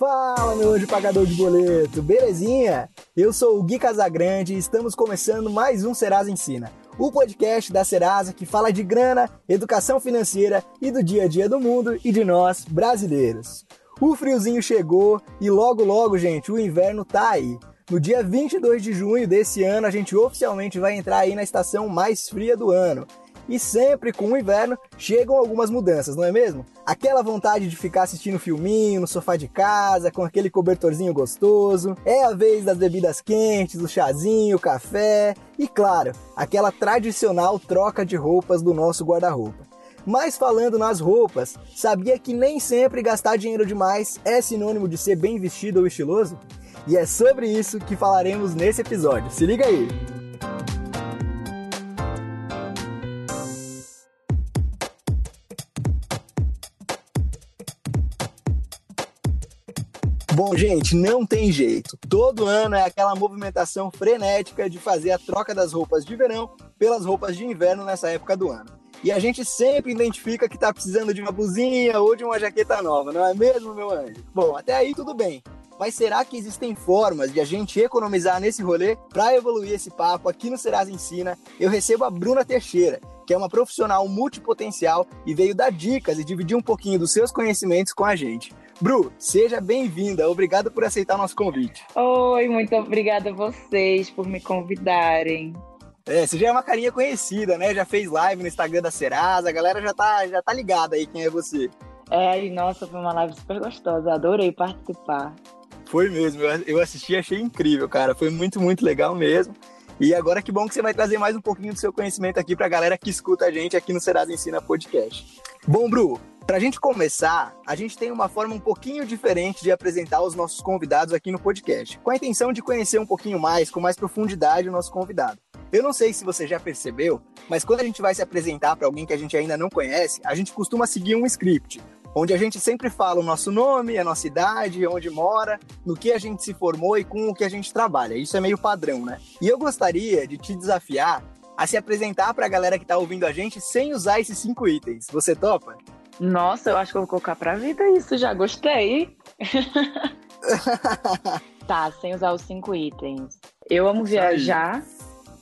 Fala, meu anjo pagador de boleto, belezinha? Eu sou o Gui Casagrande e estamos começando mais um Serasa Ensina, o podcast da Serasa que fala de grana, educação financeira e do dia a dia do mundo e de nós, brasileiros. O friozinho chegou e logo logo, gente, o inverno tá aí. No dia 22 de junho desse ano, a gente oficialmente vai entrar aí na estação mais fria do ano. E sempre com o inverno chegam algumas mudanças, não é mesmo? Aquela vontade de ficar assistindo filminho no sofá de casa, com aquele cobertorzinho gostoso. É a vez das bebidas quentes, do chazinho, café e, claro, aquela tradicional troca de roupas do nosso guarda-roupa. Mas falando nas roupas, sabia que nem sempre gastar dinheiro demais é sinônimo de ser bem vestido ou estiloso? E é sobre isso que falaremos nesse episódio. Se liga aí! Gente, não tem jeito. Todo ano é aquela movimentação frenética de fazer a troca das roupas de verão pelas roupas de inverno nessa época do ano. E a gente sempre identifica que está precisando de uma blusinha ou de uma jaqueta nova, não é mesmo, meu anjo? Bom, até aí tudo bem. Mas será que existem formas de a gente economizar nesse rolê? Para evoluir esse papo aqui no Serasa Ensina, eu recebo a Bruna Teixeira, que é uma profissional multipotencial e veio dar dicas e dividir um pouquinho dos seus conhecimentos com a gente. Bru, seja bem-vinda. Obrigado por aceitar nosso convite. Oi, muito obrigada a vocês por me convidarem. É, você já é uma carinha conhecida, né? Já fez live no Instagram da Serasa, a galera já tá, já tá ligada aí quem é você. É, e nossa, foi uma live super gostosa, adorei participar. Foi mesmo, eu assisti achei incrível, cara. Foi muito, muito legal mesmo. E agora que bom que você vai trazer mais um pouquinho do seu conhecimento aqui pra galera que escuta a gente aqui no Serasa Ensina Podcast. Bom, Bru, para a gente começar, a gente tem uma forma um pouquinho diferente de apresentar os nossos convidados aqui no podcast, com a intenção de conhecer um pouquinho mais, com mais profundidade, o nosso convidado. Eu não sei se você já percebeu, mas quando a gente vai se apresentar para alguém que a gente ainda não conhece, a gente costuma seguir um script, onde a gente sempre fala o nosso nome, a nossa idade, onde mora, no que a gente se formou e com o que a gente trabalha. Isso é meio padrão, né? E eu gostaria de te desafiar a se apresentar para a galera que está ouvindo a gente sem usar esses cinco itens. Você topa? Nossa, eu acho que eu vou colocar pra vida isso, já gostei. tá, sem usar os cinco itens. Eu amo viajar,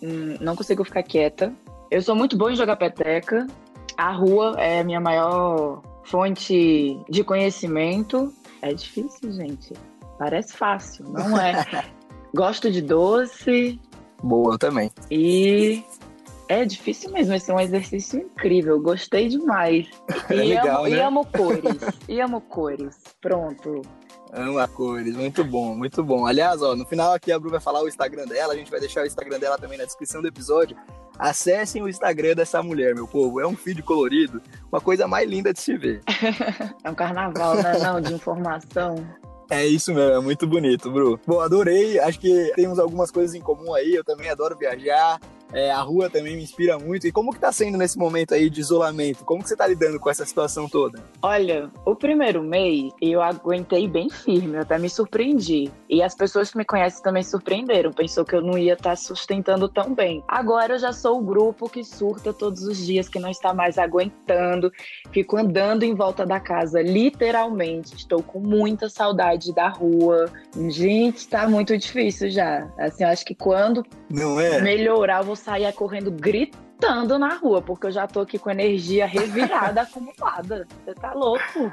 hum, não consigo ficar quieta. Eu sou muito boa em jogar peteca. A rua é a minha maior fonte de conhecimento. É difícil, gente. Parece fácil, não é? Gosto de doce. Boa, também. E é difícil mesmo, esse é um exercício incrível, gostei demais. É e, legal, amo, né? e amo cores, e amo cores. Pronto. Amo cores, muito bom, muito bom. Aliás, ó, no final aqui a Bru vai falar o Instagram dela, a gente vai deixar o Instagram dela também na descrição do episódio. Acessem o Instagram dessa mulher, meu povo. É um feed colorido, uma coisa mais linda de se ver. é um carnaval, né? Não, de informação. É isso mesmo, é muito bonito, Bru. Bom, adorei. Acho que temos algumas coisas em comum aí. Eu também adoro viajar. É, a rua também me inspira muito. E como que tá sendo nesse momento aí de isolamento? Como que você tá lidando com essa situação toda? Olha, o primeiro mês eu aguentei bem firme, eu até me surpreendi. E as pessoas que me conhecem também surpreenderam, pensou que eu não ia estar tá sustentando tão bem. Agora eu já sou o grupo que surta todos os dias, que não está mais aguentando, fico andando em volta da casa, literalmente. Estou com muita saudade da rua. Gente, tá muito difícil já. Assim, eu acho que quando não é? melhorar, eu vou sair correndo gritando na rua, porque eu já tô aqui com energia revirada, acumulada. Você tá louco?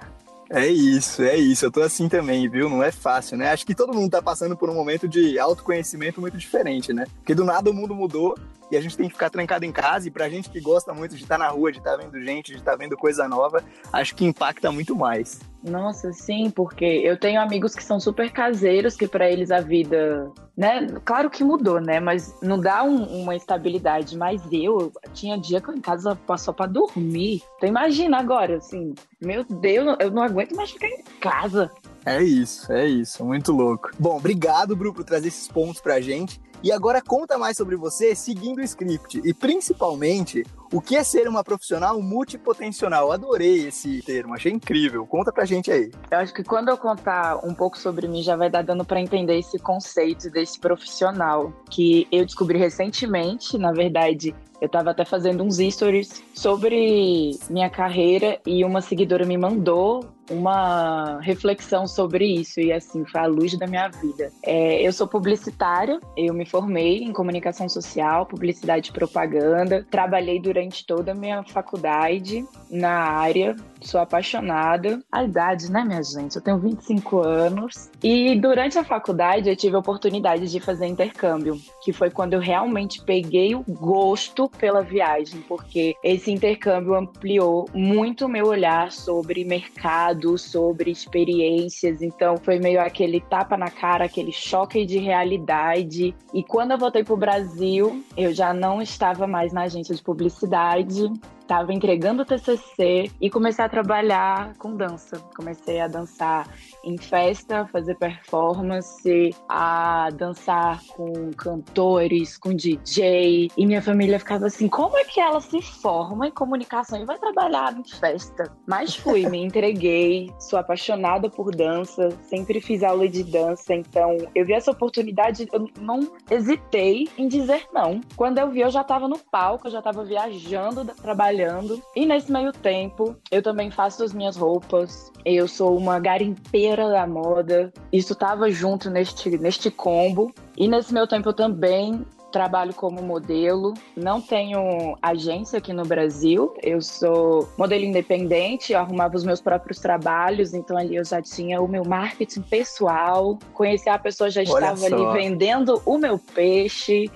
É isso, é isso. Eu tô assim também, viu? Não é fácil, né? Acho que todo mundo tá passando por um momento de autoconhecimento muito diferente, né? Porque do nada o mundo mudou e a gente tem que ficar trancado em casa. E pra gente que gosta muito de estar na rua, de estar vendo gente, de estar vendo coisa nova, acho que impacta muito mais. Nossa, sim, porque eu tenho amigos que são super caseiros, que para eles a vida, né? Claro que mudou, né? Mas não dá um, uma estabilidade. Mas eu tinha dia que eu em casa só para dormir. Então imagina agora, assim, meu Deus, eu não aguento mais ficar em casa. É isso, é isso, muito louco. Bom, obrigado, Bru, por trazer esses pontos pra gente. E agora conta mais sobre você seguindo o script e principalmente o que é ser uma profissional multipotencional. Adorei esse termo, achei incrível. Conta pra gente aí. Eu acho que quando eu contar um pouco sobre mim já vai dar dando para entender esse conceito desse profissional que eu descobri recentemente, na verdade, eu estava até fazendo uns stories sobre minha carreira e uma seguidora me mandou uma reflexão sobre isso e assim foi a luz da minha vida. É, eu sou publicitária, eu me formei em comunicação social, publicidade e propaganda, trabalhei durante toda a minha faculdade na área, sou apaixonada. A idade, né, minha gente? Eu tenho 25 anos e durante a faculdade eu tive a oportunidade de fazer intercâmbio, que foi quando eu realmente peguei o gosto pela viagem, porque esse intercâmbio ampliou muito o meu olhar sobre mercado sobre experiências. Então foi meio aquele tapa na cara, aquele choque de realidade. E quando eu voltei para o Brasil, eu já não estava mais na agência de publicidade, estava entregando o TCC e comecei a trabalhar com dança. Comecei a dançar em festa, fazer performance, a dançar com cantores, com DJ. E minha família ficava assim: como é que ela se forma em comunicação e vai trabalhar em festa? Mas fui, me entreguei, sou apaixonada por dança, sempre fiz aula de dança, então eu vi essa oportunidade, eu não hesitei em dizer não. Quando eu vi, eu já estava no palco, eu já estava viajando, trabalhando. E nesse meio tempo, eu também faço as minhas roupas, eu sou uma garimpeira da moda. Isso estava junto neste, neste combo. E nesse meu tempo eu também trabalho como modelo, não tenho agência aqui no Brasil, eu sou modelo independente, eu arrumava os meus próprios trabalhos, então ali eu já tinha o meu marketing pessoal, conhecer a pessoa já estava ali vendendo o meu peixe.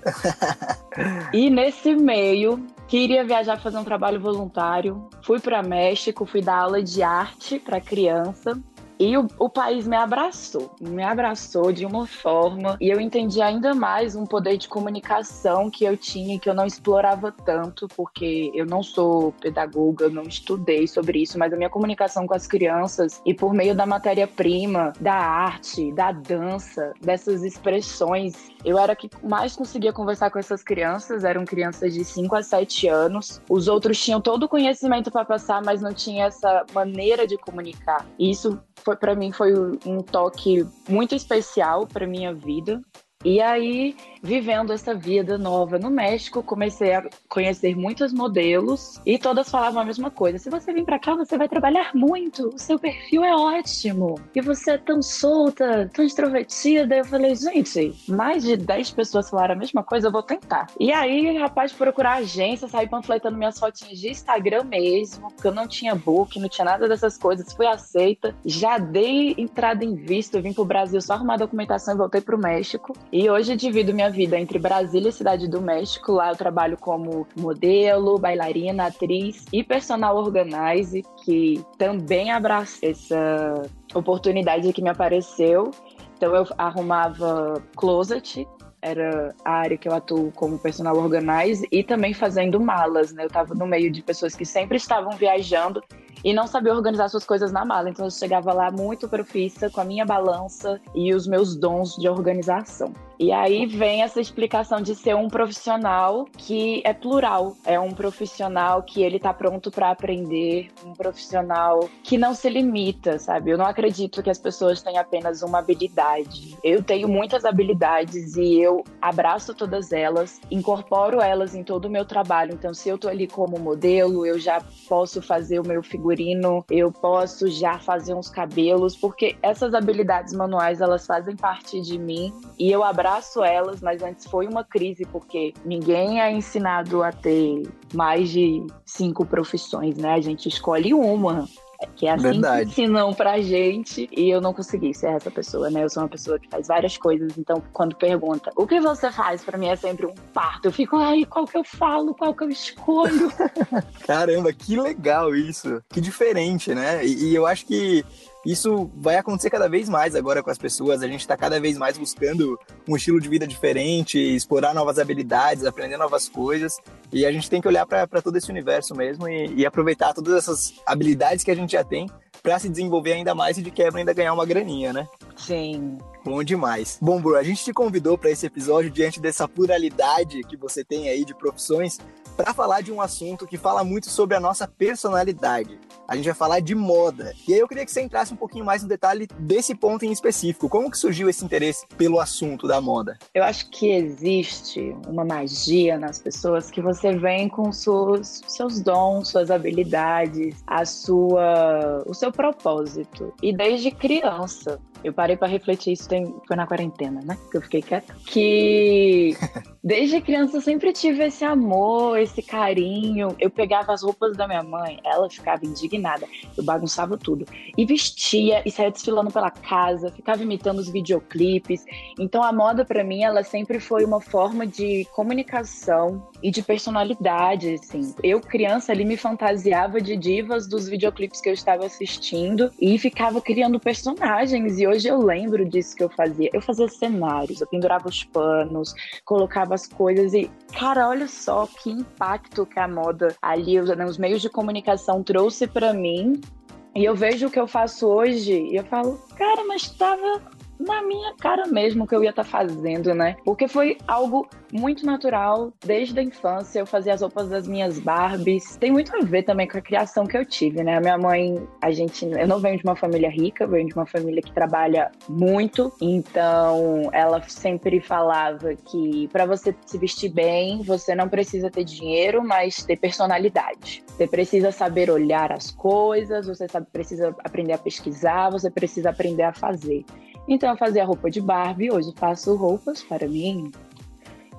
e nesse meio, queria viajar fazer um trabalho voluntário, fui para México, fui dar aula de arte para criança e o, o, país me abraçou, me abraçou de uma forma e eu entendi ainda mais um poder de comunicação que eu tinha que eu não explorava tanto, porque eu não sou pedagoga, eu não estudei sobre isso, mas a minha comunicação com as crianças e por meio da matéria-prima, da arte, da dança, dessas expressões, eu era que mais conseguia conversar com essas crianças, eram crianças de 5 a 7 anos. Os outros tinham todo o conhecimento para passar, mas não tinha essa maneira de comunicar. E isso foi para mim foi um toque muito especial para minha vida. E aí vivendo essa vida nova no México, comecei a conhecer muitos modelos e todas falavam a mesma coisa. Se você vir para cá, você vai trabalhar muito, o seu perfil é ótimo e você é tão solta, tão extrovertida. Eu falei, gente, mais de 10 pessoas falaram a mesma coisa, eu vou tentar. E aí, rapaz, procurar agência, sair panfletando minhas fotinhas de Instagram mesmo, porque eu não tinha book, não tinha nada dessas coisas, fui aceita, já dei entrada em visto, vim pro Brasil só arrumar documentação e voltei pro México. E hoje divido minha vida entre Brasília e Cidade do México. Lá eu trabalho como modelo, bailarina, atriz e personal organizer, que também abraça essa oportunidade que me apareceu. Então eu arrumava closet, era a área que eu atuo como personal organizer e também fazendo malas, né? Eu estava no meio de pessoas que sempre estavam viajando e não sabia organizar suas coisas na mala. Então eu chegava lá muito profissa com a minha balança e os meus dons de organização. E aí vem essa explicação de ser um profissional que é plural, é um profissional que ele tá pronto para aprender, um profissional que não se limita, sabe? Eu não acredito que as pessoas têm apenas uma habilidade. Eu tenho muitas habilidades e eu abraço todas elas, incorporo elas em todo o meu trabalho. Então, se eu tô ali como modelo, eu já posso fazer o meu figurino, eu posso já fazer uns cabelos, porque essas habilidades manuais elas fazem parte de mim e eu abraço abraço elas, mas antes foi uma crise, porque ninguém é ensinado a ter mais de cinco profissões, né? A gente escolhe uma. Que é assim Verdade. que ensinam pra gente e eu não consegui ser essa pessoa, né? Eu sou uma pessoa que faz várias coisas, então quando pergunta o que você faz, para mim é sempre um parto. Eu fico, ai, qual que eu falo, qual que eu escolho? Caramba, que legal isso. Que diferente, né? E, e eu acho que isso vai acontecer cada vez mais agora com as pessoas. A gente está cada vez mais buscando um estilo de vida diferente, explorar novas habilidades, aprender novas coisas. E a gente tem que olhar para todo esse universo mesmo e, e aproveitar todas essas habilidades que a gente já tem para se desenvolver ainda mais e de quebra ainda ganhar uma graninha, né? Sim. Bom demais. Bom, Bru, a gente te convidou para esse episódio diante dessa pluralidade que você tem aí de profissões para falar de um assunto que fala muito sobre a nossa personalidade. A gente vai falar de moda. E aí eu queria que você entrasse um pouquinho mais no detalhe desse ponto em específico. Como que surgiu esse interesse pelo assunto da moda? Eu acho que existe uma magia nas pessoas que você vem com seus, seus dons, suas habilidades, a sua, o seu propósito. E desde criança, eu parei para refletir isso tem, foi na quarentena, né? Que eu fiquei quieta. Que desde criança eu sempre tive esse amor, esse carinho. Eu pegava as roupas da minha mãe, ela ficava indignada. Eu bagunçava tudo. E vestia e saía desfilando pela casa, ficava imitando os videoclipes. Então a moda para mim, ela sempre foi uma forma de comunicação e de personalidade, assim. Eu criança ali me fantasiava de divas dos videoclipes que eu estava assistindo e ficava criando personagens e hoje eu lembro disso que eu fazia. Eu fazia cenários, eu pendurava os panos, colocava as coisas e, cara, olha só que impacto que a moda ali, os, né, os meios de comunicação trouxe para mim. E eu vejo o que eu faço hoje e eu falo, cara, mas estava na minha cara mesmo que eu ia estar tá fazendo, né? Porque foi algo muito natural desde a infância. Eu fazia as roupas das minhas Barbies. Tem muito a ver também com a criação que eu tive, né? A minha mãe, a gente, eu não venho de uma família rica, venho de uma família que trabalha muito. Então, ela sempre falava que para você se vestir bem, você não precisa ter dinheiro, mas ter personalidade. Você precisa saber olhar as coisas, você sabe, precisa aprender a pesquisar, você precisa aprender a fazer. Então eu fazia roupa de Barbie, hoje faço roupas para mim.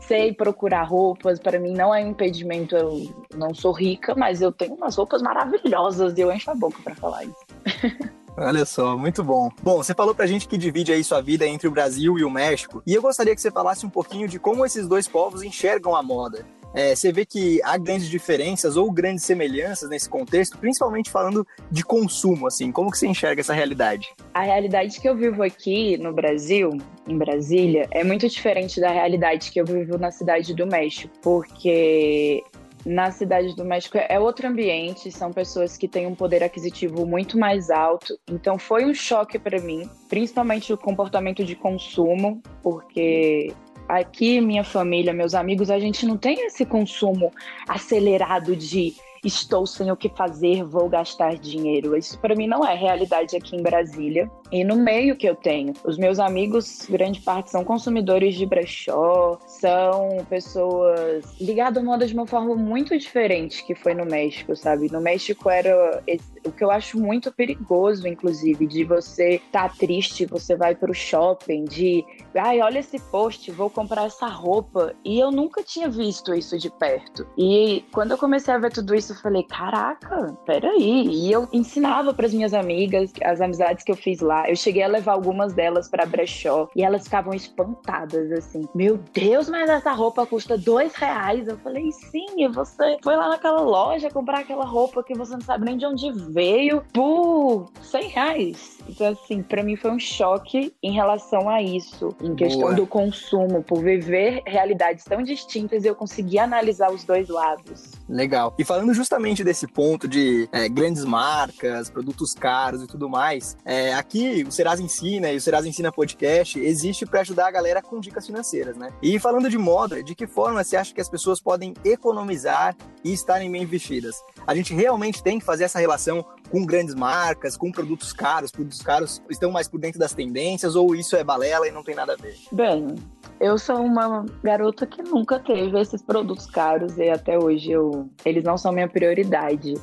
Sei procurar roupas, para mim não é um impedimento, eu não sou rica, mas eu tenho umas roupas maravilhosas e eu encho a boca para falar isso. Olha só, muito bom. Bom, você falou pra gente que divide aí sua vida entre o Brasil e o México, e eu gostaria que você falasse um pouquinho de como esses dois povos enxergam a moda é, você vê que há grandes diferenças ou grandes semelhanças nesse contexto, principalmente falando de consumo, assim. Como que você enxerga essa realidade? A realidade que eu vivo aqui no Brasil, em Brasília, é muito diferente da realidade que eu vivo na cidade do México, porque na cidade do México é outro ambiente, são pessoas que têm um poder aquisitivo muito mais alto. Então foi um choque para mim, principalmente o comportamento de consumo, porque aqui, minha família, meus amigos, a gente não tem esse consumo acelerado de estou sem o que fazer, vou gastar dinheiro. Isso para mim não é realidade aqui em Brasília. E no meio que eu tenho, os meus amigos, grande parte são consumidores de brechó, são pessoas ligadas à moda de uma forma muito diferente que foi no México, sabe? No México era o que eu acho muito perigoso, inclusive, de você tá triste, você vai pro shopping, de ai, olha esse post, vou comprar essa roupa. E eu nunca tinha visto isso de perto. E quando eu comecei a ver tudo isso, eu falei, caraca, peraí. E eu ensinava para as minhas amigas, as amizades que eu fiz lá, eu cheguei a levar algumas delas para brechó e elas ficavam espantadas, assim. Meu Deus, mas essa roupa custa dois reais. Eu falei, sim, e você foi lá naquela loja comprar aquela roupa que você não sabe nem de onde veio por cem reais. Então, assim, para mim foi um choque em relação a isso, em questão Boa. do consumo, por viver realidades tão distintas e eu conseguir analisar os dois lados. Legal. E falando justamente desse ponto de é, grandes marcas, produtos caros e tudo mais, é, aqui o Serasa Ensina e o Serasa Ensina Podcast existe para ajudar a galera com dicas financeiras, né? E falando de moda, de que forma você acha que as pessoas podem economizar e estarem bem vestidas? A gente realmente tem que fazer essa relação com grandes marcas, com produtos caros, produtos caros estão mais por dentro das tendências ou isso é balela e não tem nada a ver? Bem, eu sou uma garota que nunca teve esses produtos caros e até hoje eu, eles não são minha prioridade.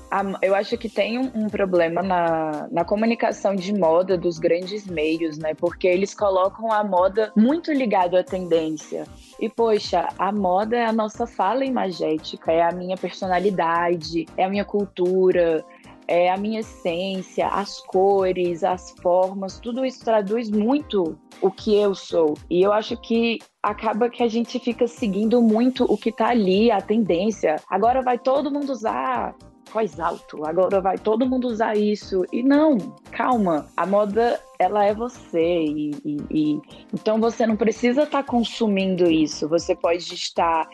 Eu acho que tem um, problema na, na comunicação de moda dos grandes meios, né? Porque eles colocam a moda muito ligado à tendência. E, poxa, a moda é a nossa fala imagética, é a minha personalidade, é a minha cultura, é a minha essência, as cores, as formas, tudo isso traduz muito o que eu sou. E eu acho que acaba que a gente fica seguindo muito o que tá ali, a tendência. Agora vai todo mundo usar voz alto, agora vai todo mundo usar isso. E não, calma, a moda ela é você e, e, e... então você não precisa estar tá consumindo isso. Você pode estar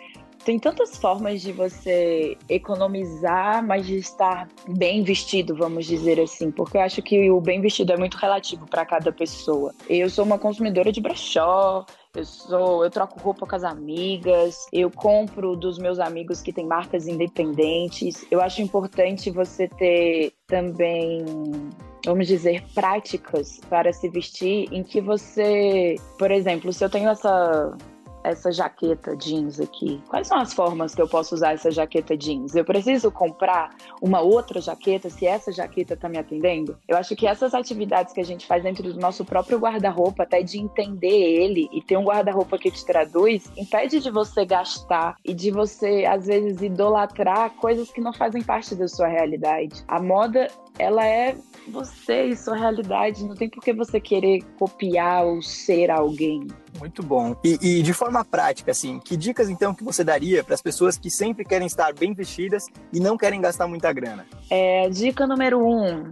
tem tantas formas de você economizar, mas de estar bem vestido, vamos dizer assim, porque eu acho que o bem vestido é muito relativo para cada pessoa. Eu sou uma consumidora de brechó, eu sou, eu troco roupa com as amigas, eu compro dos meus amigos que têm marcas independentes. Eu acho importante você ter também vamos dizer, práticas para se vestir em que você, por exemplo, se eu tenho essa essa jaqueta jeans aqui? Quais são as formas que eu posso usar essa jaqueta jeans? Eu preciso comprar uma outra jaqueta se essa jaqueta está me atendendo? Eu acho que essas atividades que a gente faz dentro do nosso próprio guarda-roupa, até de entender ele e ter um guarda-roupa que te traduz, impede de você gastar e de você, às vezes, idolatrar coisas que não fazem parte da sua realidade. A moda, ela é você e sua realidade. Não tem por que você querer copiar ou ser alguém. Muito bom. E, e, de forma prática, assim, que dicas então que você daria para as pessoas que sempre querem estar bem vestidas e não querem gastar muita grana? É, dica número um: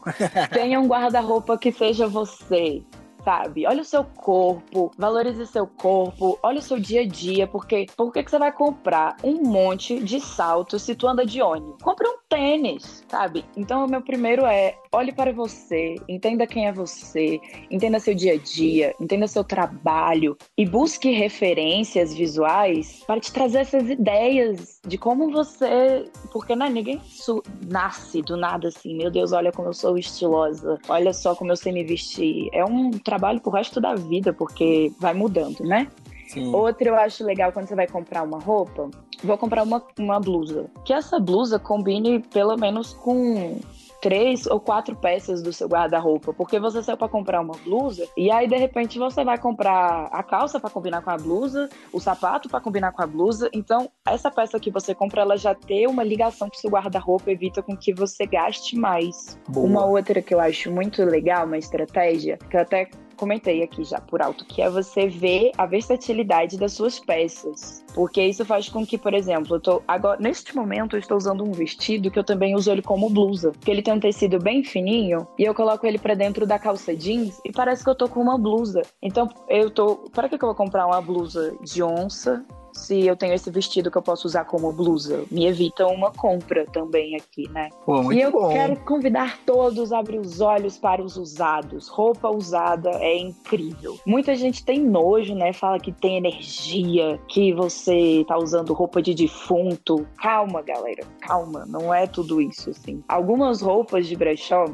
tenha um guarda-roupa que seja você sabe? Olha o seu corpo, valorize seu corpo, olha o seu dia a dia, porque por que, que você vai comprar um monte de salto se tu anda de ônibus? Compre um tênis, sabe? Então o meu primeiro é olhe para você, entenda quem é você, entenda seu dia a dia, entenda seu trabalho e busque referências visuais para te trazer essas ideias de como você, porque não é ninguém nasce do nada assim, meu Deus, olha como eu sou estilosa, olha só como eu sei me vestir. É um trabalho pro resto da vida, porque vai mudando, né? Sim. Outra eu acho legal quando você vai comprar uma roupa, vou comprar uma, uma blusa. Que essa blusa combine pelo menos com três ou quatro peças do seu guarda-roupa, porque você saiu para comprar uma blusa e aí de repente você vai comprar a calça para combinar com a blusa, o sapato para combinar com a blusa. Então, essa peça que você compra, ela já tem uma ligação com o seu guarda-roupa, evita com que você gaste mais. Boa. Uma outra que eu acho muito legal, uma estratégia, que eu até comentei aqui já por alto, que é você ver a versatilidade das suas peças. Porque isso faz com que, por exemplo, eu tô agora neste momento eu estou usando um vestido que eu também uso ele como blusa, que ele tem um tecido bem fininho e eu coloco ele para dentro da calça jeans e parece que eu tô com uma blusa. Então, eu tô, para que eu vou comprar uma blusa de onça se eu tenho esse vestido que eu posso usar como blusa. Me evita uma compra também aqui, né? Pô, e eu bom. quero convidar todos a abrir os olhos para os usados. Roupa usada é incrível. Muita gente tem nojo, né? Fala que tem energia, que você tá usando roupa de defunto. Calma, galera, calma. Não é tudo isso, assim. Algumas roupas de brechó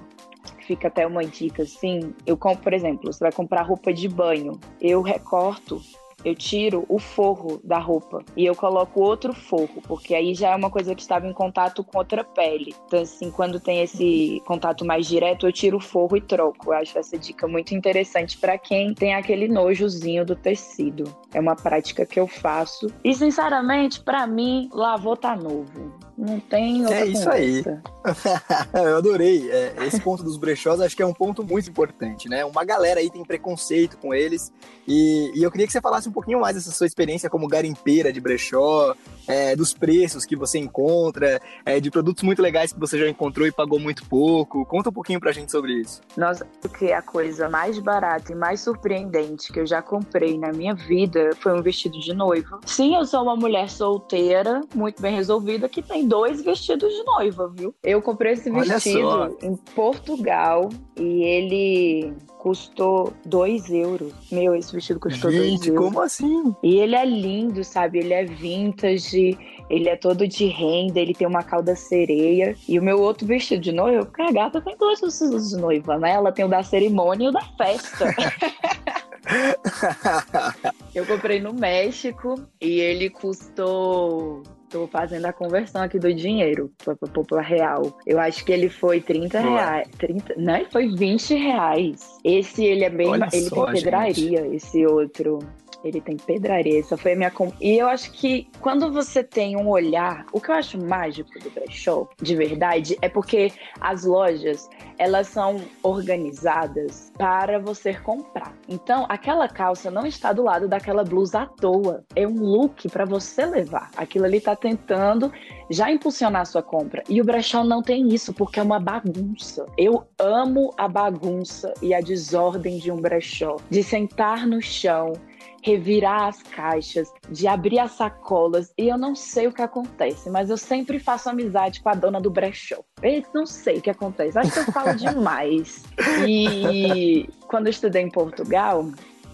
fica até uma dica assim. Eu compro, por exemplo, você vai comprar roupa de banho. Eu recorto eu tiro o forro da roupa e eu coloco outro forro, porque aí já é uma coisa que estava em contato com outra pele. Então, assim, quando tem esse contato mais direto, eu tiro o forro e troco. Eu acho essa dica muito interessante para quem tem aquele nojozinho do tecido. É uma prática que eu faço. E, sinceramente, para mim, lavou tá novo. Não tem outra É isso conversa. aí. eu adorei. É, esse ponto dos brechós acho que é um ponto muito importante, né? Uma galera aí tem preconceito com eles. E, e eu queria que você falasse um pouquinho mais dessa sua experiência como garimpeira de brechó, é, dos preços que você encontra, é, de produtos muito legais que você já encontrou e pagou muito pouco. Conta um pouquinho pra gente sobre isso. Nossa, o que é a coisa mais barata e mais surpreendente que eu já comprei na minha vida foi um vestido de noiva. Sim, eu sou uma mulher solteira, muito bem resolvida, que tem dois vestidos de noiva, viu? Eu comprei esse vestido em Portugal e ele custou 2 euros. Meu, esse vestido custou 2 euros. Gente, como assim? E ele é lindo, sabe? Ele é vintage, ele é todo de renda, ele tem uma cauda sereia. E o meu outro vestido de noiva, porque a gata tem dois vestidos de noiva, né? Ela tem o da cerimônia e o da festa. Eu comprei no México e ele custou Tô fazendo a conversão aqui do dinheiro para real. Eu acho que ele foi 30 Boa. reais. 30, não, ele foi 20 reais. Esse ele é bem. Olha ele só, tem pedraria, gente. esse outro. Ele tem pedraria, essa foi a minha. E eu acho que quando você tem um olhar. O que eu acho mágico do brechó, de verdade, é porque as lojas elas são organizadas para você comprar. Então, aquela calça não está do lado daquela blusa à toa. É um look para você levar. Aquilo ali está tentando já impulsionar a sua compra. E o brechó não tem isso, porque é uma bagunça. Eu amo a bagunça e a desordem de um brechó. De sentar no chão revirar as caixas, de abrir as sacolas. E eu não sei o que acontece, mas eu sempre faço amizade com a dona do brechó. Eu não sei o que acontece. Acho que eu falo demais. E quando eu estudei em Portugal,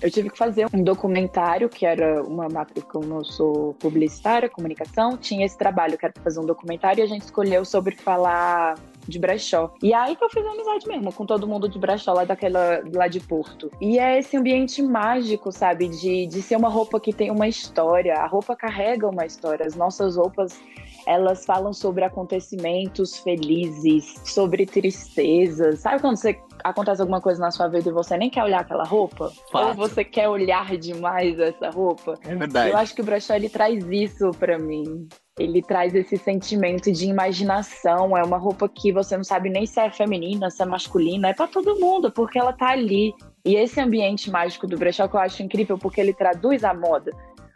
eu tive que fazer um documentário, que era uma matriz, como eu sou publicitária, comunicação, tinha esse trabalho que era fazer um documentário e a gente escolheu sobre falar de brechó. E aí que eu fiz amizade mesmo, com todo mundo de brechó lá daquela lá de Porto. E é esse ambiente mágico, sabe? De, de ser uma roupa que tem uma história. A roupa carrega uma história. As nossas roupas elas falam sobre acontecimentos felizes, sobre tristezas. Sabe quando você acontece alguma coisa na sua vida e você nem quer olhar aquela roupa? Fato. Ou você quer olhar demais essa roupa? É verdade. Eu acho que o brechó ele traz isso para mim. Ele traz esse sentimento de imaginação. É uma roupa que você não sabe nem se é feminina, se é masculina. É para todo mundo, porque ela tá ali. E esse ambiente mágico do brechó que eu acho incrível, porque ele traduz a moda.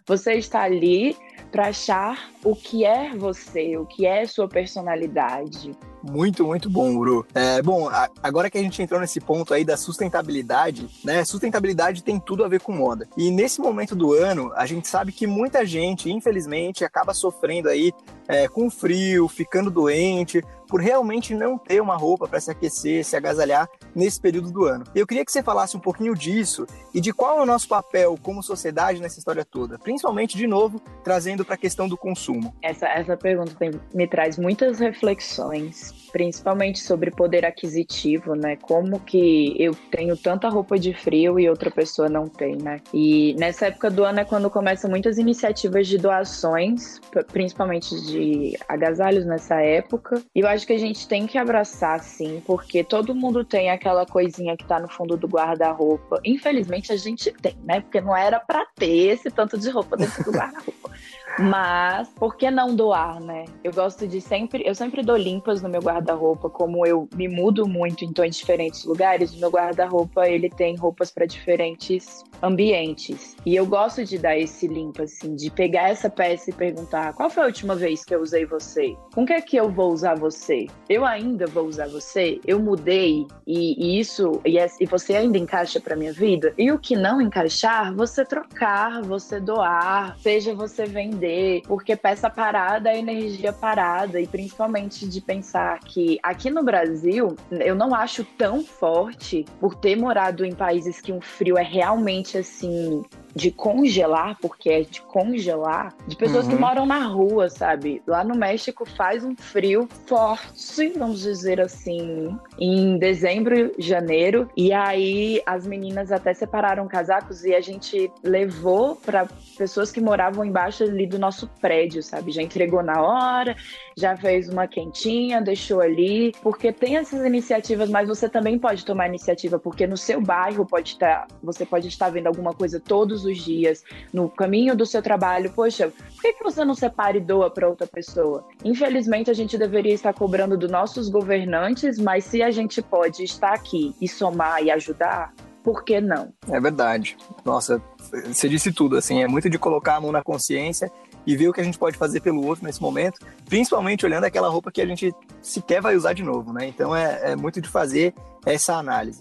Você está ali para achar o que é você, o que é sua personalidade. Muito, muito bom, Uru. É, bom, a, agora que a gente entrou nesse ponto aí da sustentabilidade, né? Sustentabilidade tem tudo a ver com moda. E nesse momento do ano, a gente sabe que muita gente, infelizmente, acaba sofrendo aí é, com frio, ficando doente, por realmente não ter uma roupa para se aquecer, se agasalhar nesse período do ano. Eu queria que você falasse um pouquinho disso e de qual é o nosso papel como sociedade nessa história toda, principalmente, de novo, trazendo para a questão do consumo. Essa, essa pergunta me traz muitas reflexões principalmente sobre poder aquisitivo, né? Como que eu tenho tanta roupa de frio e outra pessoa não tem, né? E nessa época do ano é quando começam muitas iniciativas de doações, principalmente de agasalhos nessa época. E eu acho que a gente tem que abraçar, sim, porque todo mundo tem aquela coisinha que tá no fundo do guarda-roupa. Infelizmente a gente tem, né? Porque não era para ter esse tanto de roupa dentro do guarda-roupa. Mas por que não doar, né? Eu gosto de sempre, eu sempre dou limpas no meu guarda-roupa, como eu me mudo muito então, em diferentes lugares, o meu guarda-roupa ele tem roupas para diferentes ambientes. E eu gosto de dar esse limpo assim, de pegar essa peça e perguntar: "Qual foi a última vez que eu usei você? Com que é que eu vou usar você? Eu ainda vou usar você? Eu mudei e, e isso e, e você ainda encaixa para minha vida? E o que não encaixar, você trocar, você doar, seja você vender porque peça parada é energia parada, e principalmente de pensar que aqui no Brasil eu não acho tão forte por ter morado em países que um frio é realmente assim de congelar, porque é de congelar, de pessoas uhum. que moram na rua, sabe? Lá no México faz um frio forte, vamos dizer assim, em dezembro, janeiro, e aí as meninas até separaram casacos e a gente levou para pessoas que moravam embaixo ali do nosso prédio, sabe? Já entregou na hora, já fez uma quentinha, deixou ali, porque tem essas iniciativas, mas você também pode tomar iniciativa, porque no seu bairro pode estar, você pode estar vendo alguma coisa todos os dias, no caminho do seu trabalho, poxa, por que, que você não separa e doa para outra pessoa? Infelizmente, a gente deveria estar cobrando dos nossos governantes, mas se a gente pode estar aqui e somar e ajudar, por que não? É verdade. Nossa, você disse tudo, assim, é muito de colocar a mão na consciência e ver o que a gente pode fazer pelo outro nesse momento, principalmente olhando aquela roupa que a gente sequer vai usar de novo, né? Então é, é muito de fazer essa análise.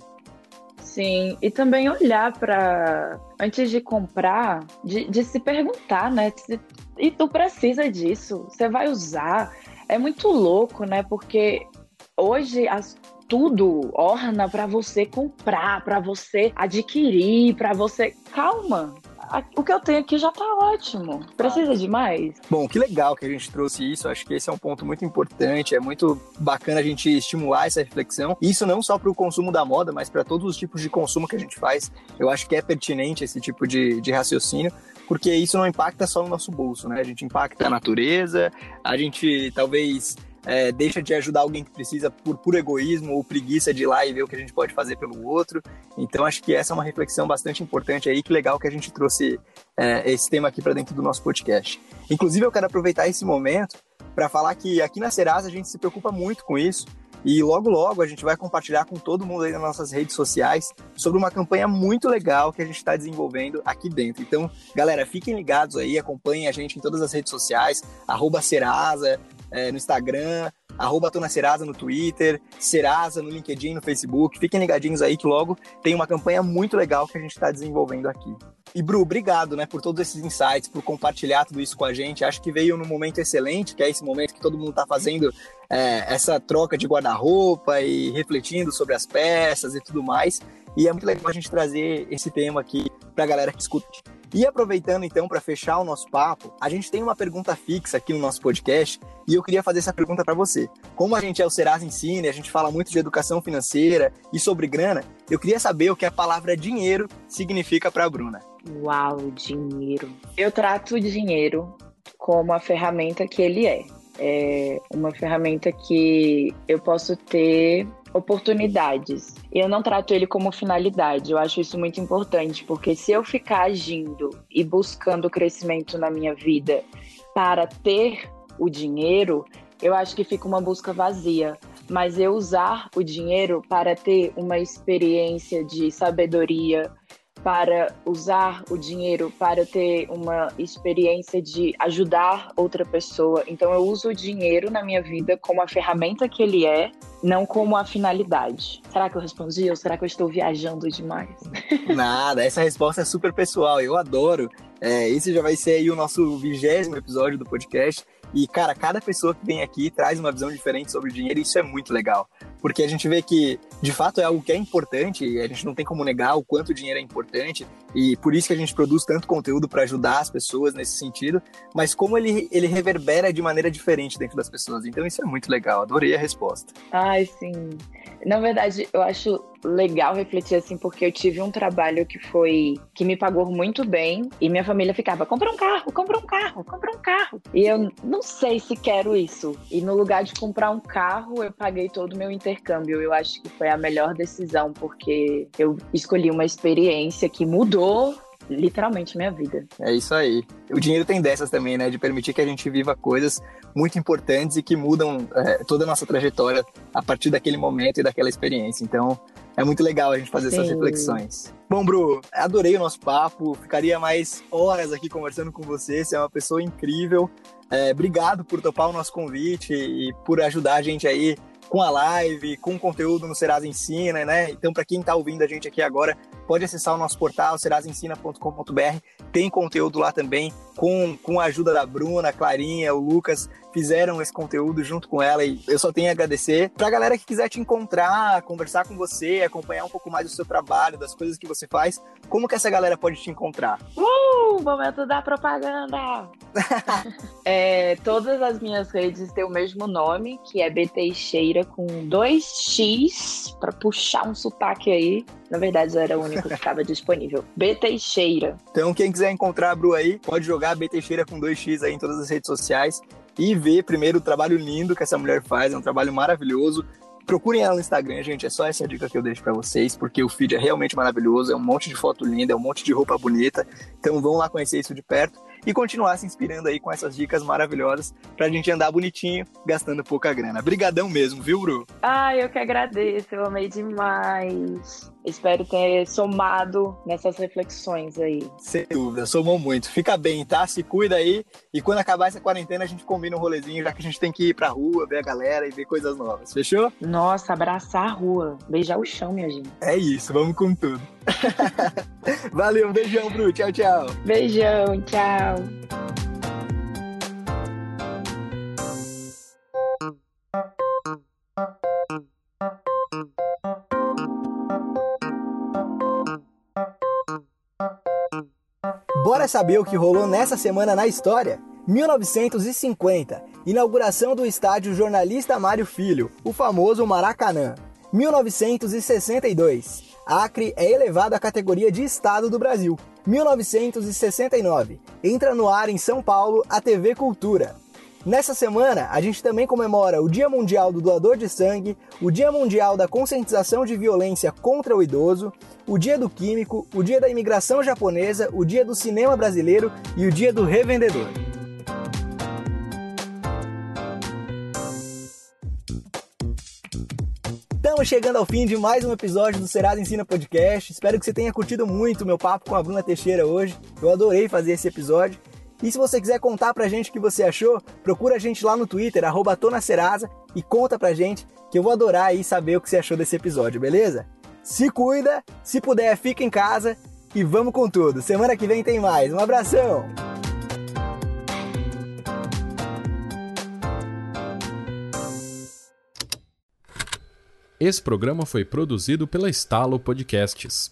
Sim, e também olhar para antes de comprar, de, de se perguntar, né? Se, e tu precisa disso? Você vai usar? É muito louco, né? Porque hoje as, tudo orna para você comprar, para você adquirir, para você. Calma, o que eu tenho aqui já tá ótimo. Precisa de mais? Bom, que legal que a gente trouxe isso. Acho que esse é um ponto muito importante. É muito bacana a gente estimular essa reflexão. Isso não só para o consumo da moda, mas para todos os tipos de consumo que a gente faz. Eu acho que é pertinente esse tipo de, de raciocínio, porque isso não impacta só no nosso bolso, né? A gente impacta a natureza, a gente talvez é, deixa de ajudar alguém que precisa por puro egoísmo ou preguiça de ir lá e ver o que a gente pode fazer pelo outro. Então, acho que essa é uma reflexão bastante importante aí. Que legal que a gente trouxe é, esse tema aqui para dentro do nosso podcast. Inclusive, eu quero aproveitar esse momento para falar que aqui na Serasa a gente se preocupa muito com isso. E logo, logo a gente vai compartilhar com todo mundo aí nas nossas redes sociais sobre uma campanha muito legal que a gente está desenvolvendo aqui dentro. Então, galera, fiquem ligados aí, acompanhem a gente em todas as redes sociais, arroba Serasa, é, no Instagram, arroba Serasa no Twitter, Serasa no LinkedIn, no Facebook. Fiquem ligadinhos aí que logo tem uma campanha muito legal que a gente está desenvolvendo aqui. E Bru, obrigado, né, por todos esses insights, por compartilhar tudo isso com a gente. Acho que veio num momento excelente, que é esse momento que todo mundo está fazendo é, essa troca de guarda-roupa e refletindo sobre as peças e tudo mais. E é muito legal a gente trazer esse tema aqui para a galera que escuta. E aproveitando então para fechar o nosso papo, a gente tem uma pergunta fixa aqui no nosso podcast e eu queria fazer essa pergunta para você. Como a gente é o Serasa Ensine, a gente fala muito de educação financeira e sobre grana, eu queria saber o que a palavra dinheiro significa para a Bruna. Uau, dinheiro. Eu trato o dinheiro como a ferramenta que ele é. É uma ferramenta que eu posso ter oportunidades. Eu não trato ele como finalidade. Eu acho isso muito importante, porque se eu ficar agindo e buscando crescimento na minha vida para ter o dinheiro, eu acho que fica uma busca vazia. Mas eu usar o dinheiro para ter uma experiência de sabedoria, para usar o dinheiro para ter uma experiência de ajudar outra pessoa. Então eu uso o dinheiro na minha vida como a ferramenta que ele é, não como a finalidade. Será que eu respondi ou será que eu estou viajando demais? Nada, essa resposta é super pessoal, eu adoro. É, esse já vai ser aí o nosso vigésimo episódio do podcast. E, cara, cada pessoa que vem aqui traz uma visão diferente sobre o dinheiro e isso é muito legal. Porque a gente vê que, de fato, é algo que é importante e a gente não tem como negar o quanto o dinheiro é importante. E por isso que a gente produz tanto conteúdo para ajudar as pessoas nesse sentido. Mas como ele, ele reverbera de maneira diferente dentro das pessoas. Então isso é muito legal. Adorei a resposta. Ai, sim. Na verdade, eu acho legal refletir assim, porque eu tive um trabalho que foi que me pagou muito bem e minha família ficava: compra um carro, compra um carro, compra um carro. E eu não sei se quero isso. E no lugar de comprar um carro, eu paguei todo o meu intercâmbio. Eu acho que foi a melhor decisão, porque eu escolhi uma experiência que mudou literalmente minha vida. É isso aí. O dinheiro tem dessas também, né? De permitir que a gente viva coisas muito importantes e que mudam é, toda a nossa trajetória a partir daquele momento e daquela experiência. Então, é muito legal a gente fazer Sim. essas reflexões. Bom, Bru, adorei o nosso papo. Ficaria mais horas aqui conversando com você. Você é uma pessoa incrível. É, obrigado por topar o nosso convite e por ajudar a gente aí com a live, com conteúdo no Serasa Ensina, né? Então, para quem está ouvindo a gente aqui agora, pode acessar o nosso portal, serasensina.com.br. Tem conteúdo lá também, com, com a ajuda da Bruna, a Clarinha, o Lucas, fizeram esse conteúdo junto com ela e eu só tenho a agradecer. Pra galera que quiser te encontrar, conversar com você, acompanhar um pouco mais do seu trabalho, das coisas que você faz, como que essa galera pode te encontrar? Uh, momento da propaganda! é, todas as minhas redes têm o mesmo nome, que é BT Cheira com 2x, para puxar um sotaque aí. Na verdade, era o único que estava disponível. B Teixeira. Então, quem quiser encontrar a Bru aí, pode jogar B Teixeira com 2x aí em todas as redes sociais e ver primeiro o trabalho lindo que essa mulher faz. É um trabalho maravilhoso. Procurem ela no Instagram, gente. É só essa dica que eu deixo para vocês, porque o feed é realmente maravilhoso. É um monte de foto linda, é um monte de roupa bonita. Então vão lá conhecer isso de perto e continuar se inspirando aí com essas dicas maravilhosas pra gente andar bonitinho, gastando pouca grana. Brigadão mesmo, viu, Bru? Ah, eu que agradeço, eu amei demais. Espero ter somado nessas reflexões aí. Sem dúvida, somou muito. Fica bem, tá? Se cuida aí. E quando acabar essa quarentena, a gente combina um rolezinho, já que a gente tem que ir pra rua, ver a galera e ver coisas novas. Fechou? Nossa, abraçar a rua. Beijar o chão, minha gente. É isso, vamos com tudo. Valeu, um beijão, Bru. Tchau, tchau. Beijão, tchau. Bora saber o que rolou nessa semana na história? 1950, inauguração do estádio Jornalista Mário Filho, o famoso Maracanã. 1962, Acre é elevado à categoria de Estado do Brasil. 1969, entra no ar em São Paulo a TV Cultura. Nessa semana, a gente também comemora o Dia Mundial do Doador de Sangue, o Dia Mundial da Conscientização de Violência contra o Idoso, o Dia do Químico, o Dia da Imigração Japonesa, o Dia do Cinema Brasileiro e o Dia do Revendedor. Estamos chegando ao fim de mais um episódio do Serasa Ensina Podcast. Espero que você tenha curtido muito o meu papo com a Bruna Teixeira hoje. Eu adorei fazer esse episódio. E se você quiser contar pra gente o que você achou, procura a gente lá no Twitter, arroba Tonacerasa, e conta pra gente, que eu vou adorar aí saber o que você achou desse episódio, beleza? Se cuida, se puder, fica em casa e vamos com tudo. Semana que vem tem mais. Um abração! Esse programa foi produzido pela Estalo Podcasts.